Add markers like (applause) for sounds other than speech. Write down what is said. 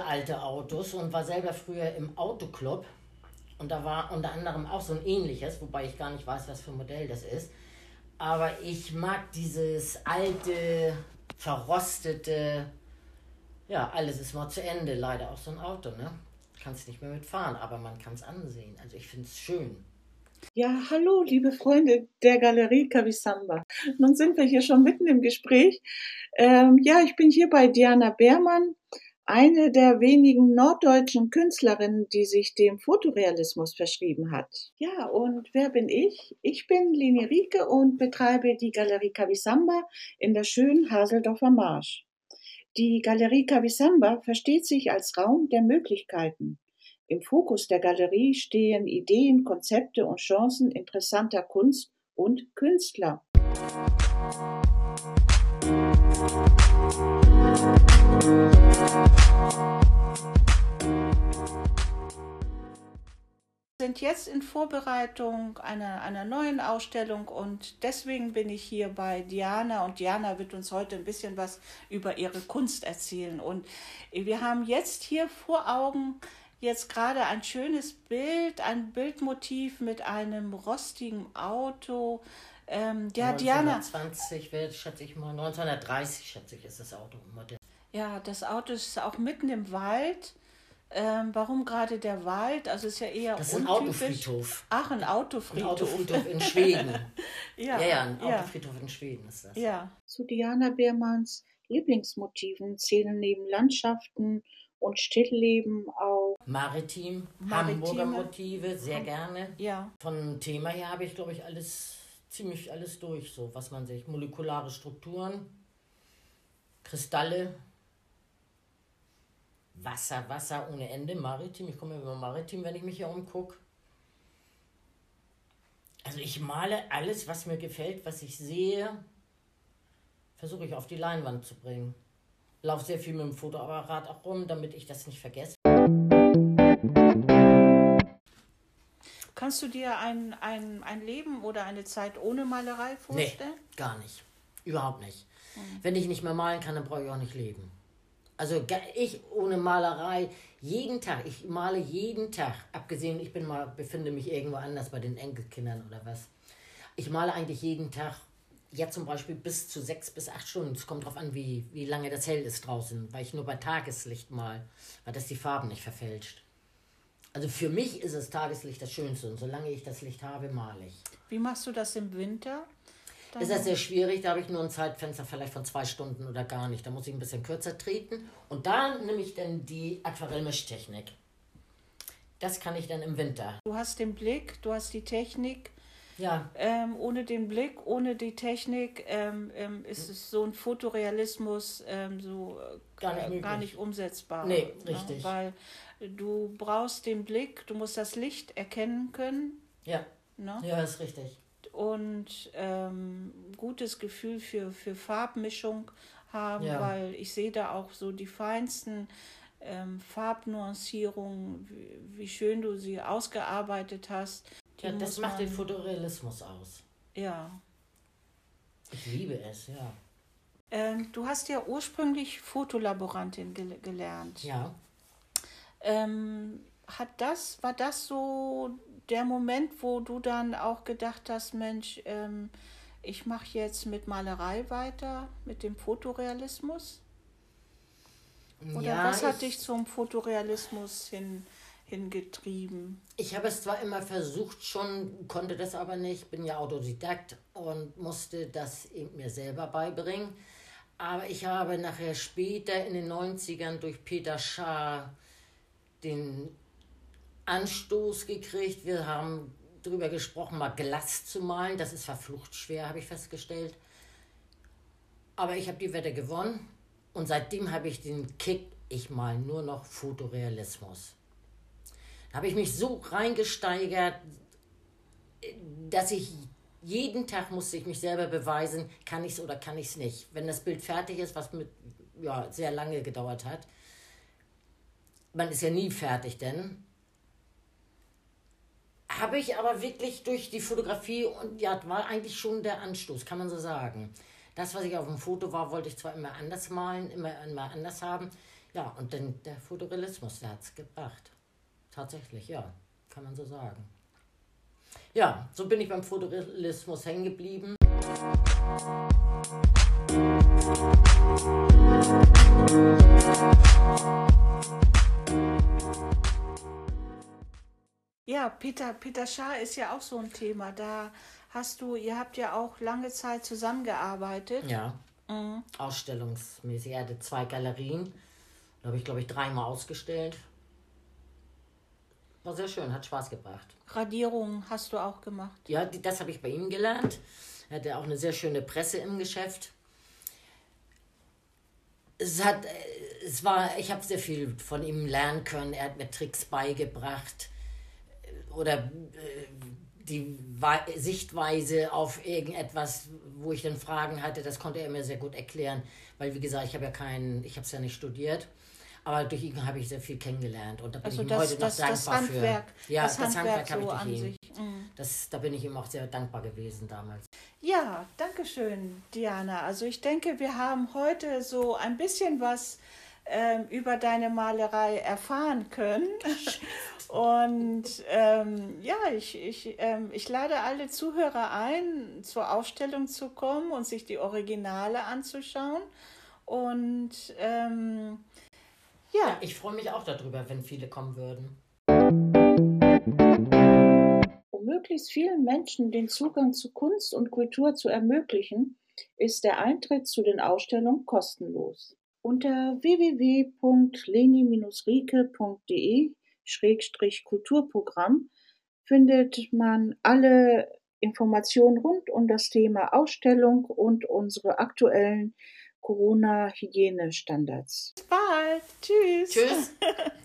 liebe alte Autos und war selber früher im Autoclub. Und da war unter anderem auch so ein ähnliches, wobei ich gar nicht weiß, was für ein Modell das ist. Aber ich mag dieses alte, verrostete, ja, alles ist mal zu Ende, leider auch so ein Auto, ne? Kannst nicht mehr mitfahren, aber man kann es ansehen. Also ich finde es schön. Ja, hallo, liebe Freunde der Galerie Kavisamba. Nun sind wir hier schon mitten im Gespräch. Ähm, ja, ich bin hier bei Diana Beermann, eine der wenigen norddeutschen Künstlerinnen, die sich dem Fotorealismus verschrieben hat. Ja, und wer bin ich? Ich bin Leni Rieke und betreibe die Galerie Kavisamba in der schönen Haseldorfer Marsch. Die Galerie Kavisamba versteht sich als Raum der Möglichkeiten. Im Fokus der Galerie stehen Ideen, Konzepte und Chancen interessanter Kunst und Künstler. Jetzt in Vorbereitung einer, einer neuen Ausstellung und deswegen bin ich hier bei Diana und Diana wird uns heute ein bisschen was über ihre Kunst erzählen. Und wir haben jetzt hier vor Augen jetzt gerade ein schönes Bild, ein Bildmotiv mit einem rostigen Auto. Ähm, ja, 1920 wird, schätze ich mal, 1930 schätze ich, ist das Auto modern. Ja, das Auto ist auch mitten im Wald. Ähm, warum gerade der Wald? Also ist ja eher Das ist ein Autofriedhof. Ach, ein Autofriedhof. Ein Autofriedhof in Schweden. (laughs) ja, ja, ja, ein Autofriedhof ja. in Schweden ist das. Ja. Zu Diana Beermanns Lieblingsmotiven zählen neben Landschaften und Stillleben auch Maritim, Maritime. Hamburger Motive, sehr gerne. Ja. Von Thema her habe ich, glaube ich, alles, ziemlich alles durch, so was man sich, molekulare Strukturen, Kristalle, Wasser, Wasser ohne Ende, Maritim. Ich komme über Maritim, wenn ich mich hier umgucke. Also ich male alles, was mir gefällt, was ich sehe, versuche ich auf die Leinwand zu bringen. Lauf sehr viel mit dem Fotoapparat auch rum, damit ich das nicht vergesse. Kannst du dir ein, ein, ein Leben oder eine Zeit ohne Malerei vorstellen? Nee, gar nicht. Überhaupt nicht. Mhm. Wenn ich nicht mehr malen kann, dann brauche ich auch nicht leben. Also ich ohne Malerei, jeden Tag, ich male jeden Tag, abgesehen, ich bin mal, befinde mich irgendwo anders bei den Enkelkindern oder was. Ich male eigentlich jeden Tag, jetzt zum Beispiel bis zu sechs bis acht Stunden. Es kommt darauf an, wie, wie lange das hell ist draußen, weil ich nur bei Tageslicht mal, weil das die Farben nicht verfälscht. Also für mich ist es Tageslicht das Schönste und solange ich das Licht habe, male ich. Wie machst du das im Winter? Dann ist das sehr schwierig. Da habe ich nur ein Zeitfenster vielleicht von zwei Stunden oder gar nicht. Da muss ich ein bisschen kürzer treten. Und da nehme ich dann die Aquarellmischtechnik. Das kann ich dann im Winter. Du hast den Blick, du hast die Technik. Ja. Ähm, ohne den Blick, ohne die Technik ähm, ähm, ist es so ein Fotorealismus ähm, so äh, gar nicht, gar nicht umsetzbar. Nee, ne? richtig. Ja, weil du brauchst den Blick, du musst das Licht erkennen können. Ja. Ne? Ja, ist richtig und ähm, gutes Gefühl für, für Farbmischung haben, ja. weil ich sehe da auch so die feinsten ähm, Farbnuancierungen, wie, wie, schön du sie ausgearbeitet hast. Die ja, das macht man, den Fotorealismus aus. Ja. Ich liebe es, ja. Ähm, du hast ja ursprünglich Fotolaborantin gel gelernt. Ja. Ähm, hat das, war das so der Moment, wo du dann auch gedacht hast, Mensch, ähm, ich mache jetzt mit Malerei weiter, mit dem Fotorealismus? Oder ja, was hat dich zum Fotorealismus hin, hingetrieben? Ich habe es zwar immer versucht schon, konnte das aber nicht, bin ja Autodidakt und musste das eben mir selber beibringen. Aber ich habe nachher später in den 90ern durch Peter Schaar den Anstoß gekriegt. Wir haben darüber gesprochen, mal Glas zu malen. Das ist verflucht schwer, habe ich festgestellt. Aber ich habe die Wette gewonnen und seitdem habe ich den Kick, ich mal nur noch Fotorealismus. Da habe ich mich so reingesteigert, dass ich jeden Tag musste ich mich selber beweisen, kann ich es oder kann ich es nicht. Wenn das Bild fertig ist, was mit ja, sehr lange gedauert hat, man ist ja nie fertig, denn habe ich aber wirklich durch die Fotografie und ja, war eigentlich schon der Anstoß, kann man so sagen. Das, was ich auf dem Foto war, wollte ich zwar immer anders malen, immer, immer anders haben. Ja, und dann der Fotorealismus, der hat es gebracht. Tatsächlich, ja, kann man so sagen. Ja, so bin ich beim Fotorealismus hängen geblieben. Ja, Peter, Peter Schaar ist ja auch so ein Thema. Da hast du, ihr habt ja auch lange Zeit zusammengearbeitet. Ja. Mhm. Ausstellungsmäßig. Er hatte zwei Galerien. Da habe ich, glaube ich, dreimal ausgestellt. War sehr schön, hat Spaß gebracht. Radierungen hast du auch gemacht? Ja, die, das habe ich bei ihm gelernt. Er hatte auch eine sehr schöne Presse im Geschäft. Es hat, es war, ich habe sehr viel von ihm lernen können. Er hat mir Tricks beigebracht oder äh, die Sichtweise auf irgendetwas, wo ich dann Fragen hatte, das konnte er mir sehr gut erklären, weil wie gesagt, ich habe ja keinen, ich habe es ja nicht studiert. Aber durch ihn habe ich sehr viel kennengelernt und da bin also ich ihm das, heute das, noch dankbar das Handwerk, für. Ja, das, das Handwerk, Handwerk so habe ich durch ihn. Mhm. Das, da bin ich ihm auch sehr dankbar gewesen damals. Ja, danke schön, Diana. Also ich denke, wir haben heute so ein bisschen was ähm, über deine Malerei erfahren können. (laughs) Und ähm, ja, ich, ich, ähm, ich lade alle Zuhörer ein, zur Ausstellung zu kommen und sich die Originale anzuschauen. Und ähm, ja. ja. Ich freue mich auch darüber, wenn viele kommen würden. Um möglichst vielen Menschen den Zugang zu Kunst und Kultur zu ermöglichen, ist der Eintritt zu den Ausstellungen kostenlos. Unter www.leni-rieke.de Kulturprogramm findet man alle Informationen rund um das Thema Ausstellung und unsere aktuellen Corona-Hygienestandards. Bis bald. Tschüss. Tschüss. (laughs)